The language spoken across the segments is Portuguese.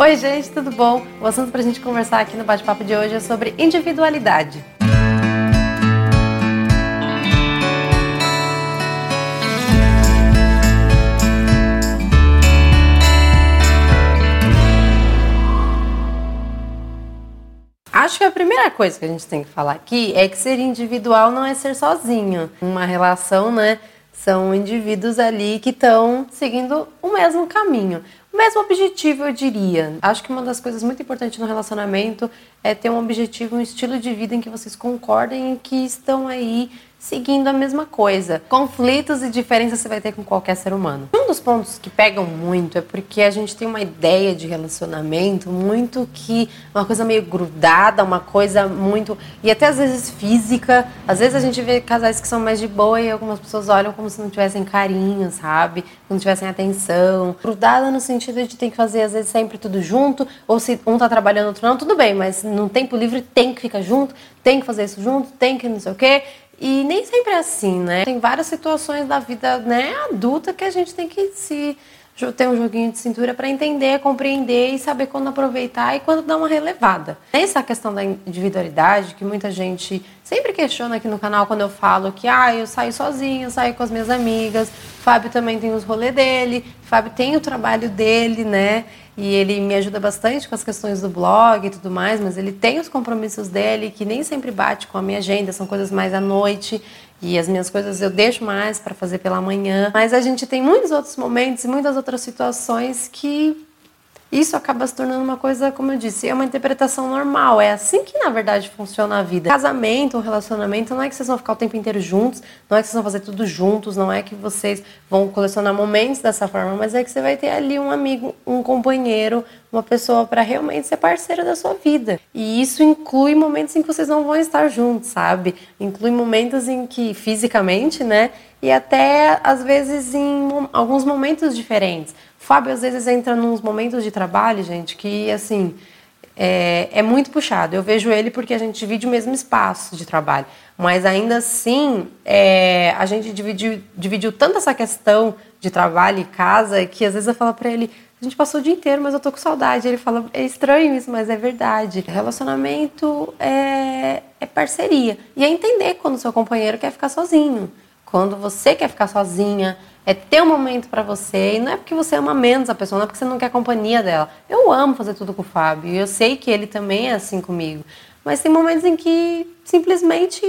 Oi, gente, tudo bom? O assunto para a gente conversar aqui no bate-papo de hoje é sobre individualidade. Acho que a primeira coisa que a gente tem que falar aqui é que ser individual não é ser sozinho. Uma relação, né? São indivíduos ali que estão seguindo o mesmo caminho. Mesmo objetivo, eu diria. Acho que uma das coisas muito importantes no relacionamento é ter um objetivo, um estilo de vida em que vocês concordem e que estão aí seguindo a mesma coisa. Conflitos e diferenças você vai ter com qualquer ser humano. Um dos pontos que pegam muito é porque a gente tem uma ideia de relacionamento muito que uma coisa meio grudada, uma coisa muito e até às vezes física. Às vezes a gente vê casais que são mais de boa e algumas pessoas olham como se não tivessem carinho, sabe? Não tivessem atenção. Grudada no sentido de ter que fazer às vezes sempre tudo junto, ou se um tá trabalhando outro não, tudo bem, mas no tempo livre tem que ficar junto, tem que fazer isso junto, tem que não sei o quê. E nem sempre é assim, né? Tem várias situações da vida né, adulta que a gente tem que se ter um joguinho de cintura para entender, compreender e saber quando aproveitar e quando dar uma relevada. Essa questão da individualidade que muita gente sempre questiona aqui no canal quando eu falo que ah, eu saio sozinho, eu saio com as minhas amigas, Fábio também tem os rolês dele, Fábio tem o trabalho dele, né? E ele me ajuda bastante com as questões do blog e tudo mais, mas ele tem os compromissos dele que nem sempre bate com a minha agenda, são coisas mais à noite. E as minhas coisas eu deixo mais para fazer pela manhã. Mas a gente tem muitos outros momentos e muitas outras situações que isso acaba se tornando uma coisa, como eu disse, é uma interpretação normal. É assim que, na verdade, funciona a vida. Casamento, um relacionamento, não é que vocês vão ficar o tempo inteiro juntos, não é que vocês vão fazer tudo juntos, não é que vocês vão colecionar momentos dessa forma, mas é que você vai ter ali um amigo, um companheiro, uma pessoa para realmente ser parceiro da sua vida. E isso inclui momentos em que vocês não vão estar juntos, sabe? Inclui momentos em que, fisicamente, né? E até, às vezes, em alguns momentos diferentes. Fábio às vezes entra nos momentos de trabalho, gente, que assim é, é, muito puxado. Eu vejo ele porque a gente divide o mesmo espaço de trabalho, mas ainda assim é, a gente dividiu, dividiu tanto essa questão de trabalho e casa que às vezes eu falo para ele a gente passou o dia inteiro, mas eu tô com saudade. Ele fala, é estranho isso, mas é verdade. Relacionamento é, é parceria. E é entender quando seu companheiro quer ficar sozinho. Quando você quer ficar sozinha, é ter um momento para você. E não é porque você ama menos a pessoa, não é porque você não quer a companhia dela. Eu amo fazer tudo com o Fábio. E eu sei que ele também é assim comigo. Mas tem momentos em que simplesmente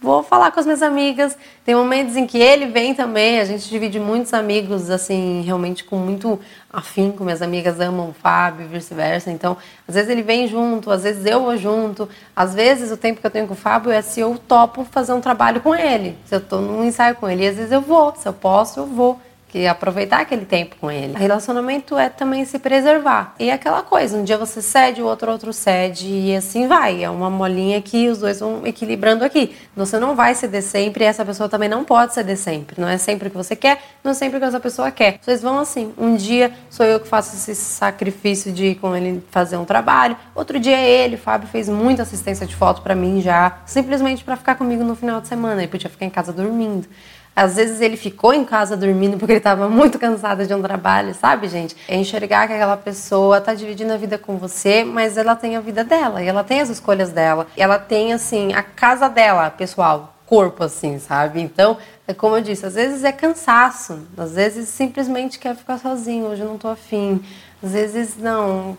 vou falar com as minhas amigas. Tem momentos em que ele vem também, a gente divide muitos amigos, assim, realmente com muito afim, com minhas amigas amam o Fábio e vice-versa. Então, às vezes ele vem junto, às vezes eu vou junto. Às vezes o tempo que eu tenho com o Fábio é se eu topo fazer um trabalho com ele, se eu estou num ensaio com ele. E às vezes eu vou, se eu posso, eu vou que aproveitar aquele tempo com ele. Relacionamento é também se preservar. E é aquela coisa, um dia você cede, o outro outro cede e assim vai. É uma molinha que os dois vão equilibrando aqui. Você não vai ceder sempre e essa pessoa também não pode ceder sempre. Não é sempre o que você quer, não é sempre o que essa pessoa quer. Vocês vão assim. Um dia sou eu que faço esse sacrifício de ir com ele fazer um trabalho. Outro dia é ele. O Fábio fez muita assistência de foto para mim já, simplesmente para ficar comigo no final de semana. Ele podia ficar em casa dormindo. Às vezes ele ficou em casa dormindo porque ele estava muito cansado de um trabalho, sabe, gente? É enxergar que aquela pessoa está dividindo a vida com você, mas ela tem a vida dela, e ela tem as escolhas dela, ela tem, assim, a casa dela, pessoal, corpo, assim, sabe? Então, é como eu disse, às vezes é cansaço, às vezes simplesmente quer ficar sozinho, hoje eu não tô afim, às vezes não,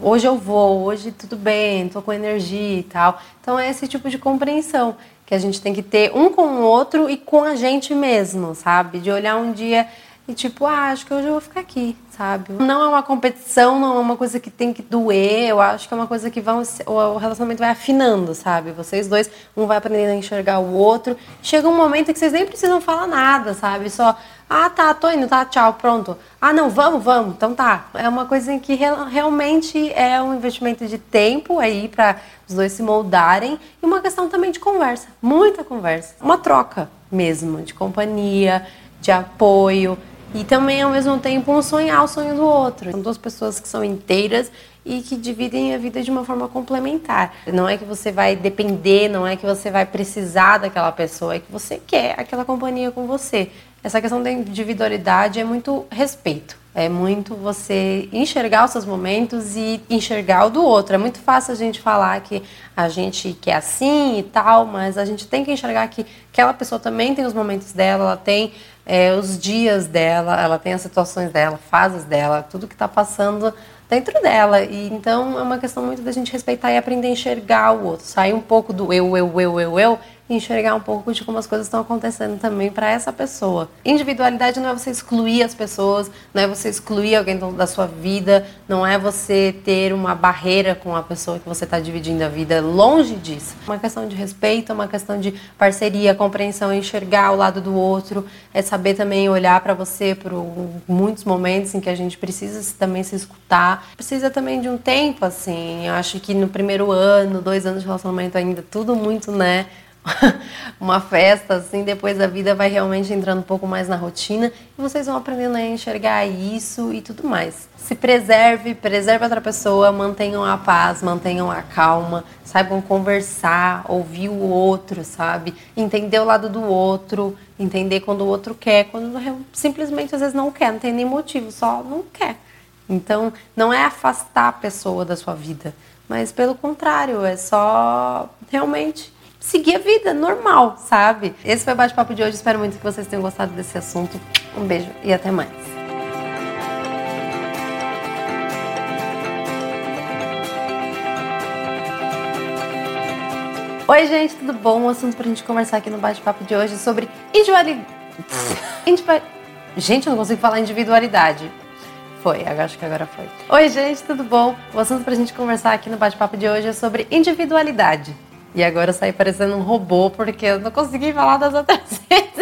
hoje eu vou, hoje tudo bem, tô com energia e tal. Então é esse tipo de compreensão que a gente tem que ter um com o outro e com a gente mesmo, sabe? De olhar um dia e tipo, ah, acho que hoje eu vou ficar aqui, sabe? Não é uma competição, não é uma coisa que tem que doer, eu acho que é uma coisa que vão, o relacionamento vai afinando, sabe? Vocês dois, um vai aprendendo a enxergar o outro. Chega um momento que vocês nem precisam falar nada, sabe? Só, ah, tá, tô indo, tá, tchau, pronto. Ah, não, vamos, vamos, então tá. É uma coisa em que realmente é um investimento de tempo aí para os dois se moldarem e uma questão também de conversa, muita conversa. Uma troca mesmo, de companhia, de apoio e também ao mesmo tempo um sonhar o sonho do outro. São duas pessoas que são inteiras e que dividem a vida de uma forma complementar. Não é que você vai depender, não é que você vai precisar daquela pessoa, é que você quer aquela companhia com você. Essa questão da individualidade é muito respeito. É muito você enxergar os seus momentos e enxergar o do outro. É muito fácil a gente falar que a gente quer assim e tal, mas a gente tem que enxergar que aquela pessoa também tem os momentos dela, ela tem é, os dias dela, ela tem as situações dela, fases dela, tudo que está passando dentro dela. E então é uma questão muito da gente respeitar e aprender a enxergar o outro, sair um pouco do eu, eu, eu, eu, eu enxergar um pouco de como as coisas estão acontecendo também para essa pessoa. Individualidade não é você excluir as pessoas, não é você excluir alguém da sua vida, não é você ter uma barreira com a pessoa que você está dividindo a vida, longe disso. Uma questão de respeito, uma questão de parceria, compreensão, enxergar o lado do outro, é saber também olhar para você por muitos momentos em que a gente precisa também se escutar, precisa também de um tempo assim. Eu acho que no primeiro ano, dois anos de relacionamento ainda tudo muito, né? uma festa, assim, depois a vida vai realmente entrando um pouco mais na rotina e vocês vão aprendendo a enxergar isso e tudo mais. Se preserve, preserve outra pessoa, mantenham a paz, mantenham a calma, saibam conversar, ouvir o outro, sabe? Entender o lado do outro, entender quando o outro quer, quando simplesmente às vezes não quer, não tem nem motivo, só não quer. Então, não é afastar a pessoa da sua vida, mas pelo contrário, é só realmente seguir a vida normal, sabe? Esse foi o bate-papo de hoje. Espero muito que vocês tenham gostado desse assunto. Um beijo e até mais. Oi, gente, tudo bom? O assunto pra gente conversar aqui no bate-papo de hoje é sobre individualidade. Gente, eu não consigo falar individualidade. Foi, acho que agora foi. Oi, gente, tudo bom? O assunto pra gente conversar aqui no bate-papo de hoje é sobre individualidade. E agora eu saí parecendo um robô porque eu não consegui falar das outras vezes.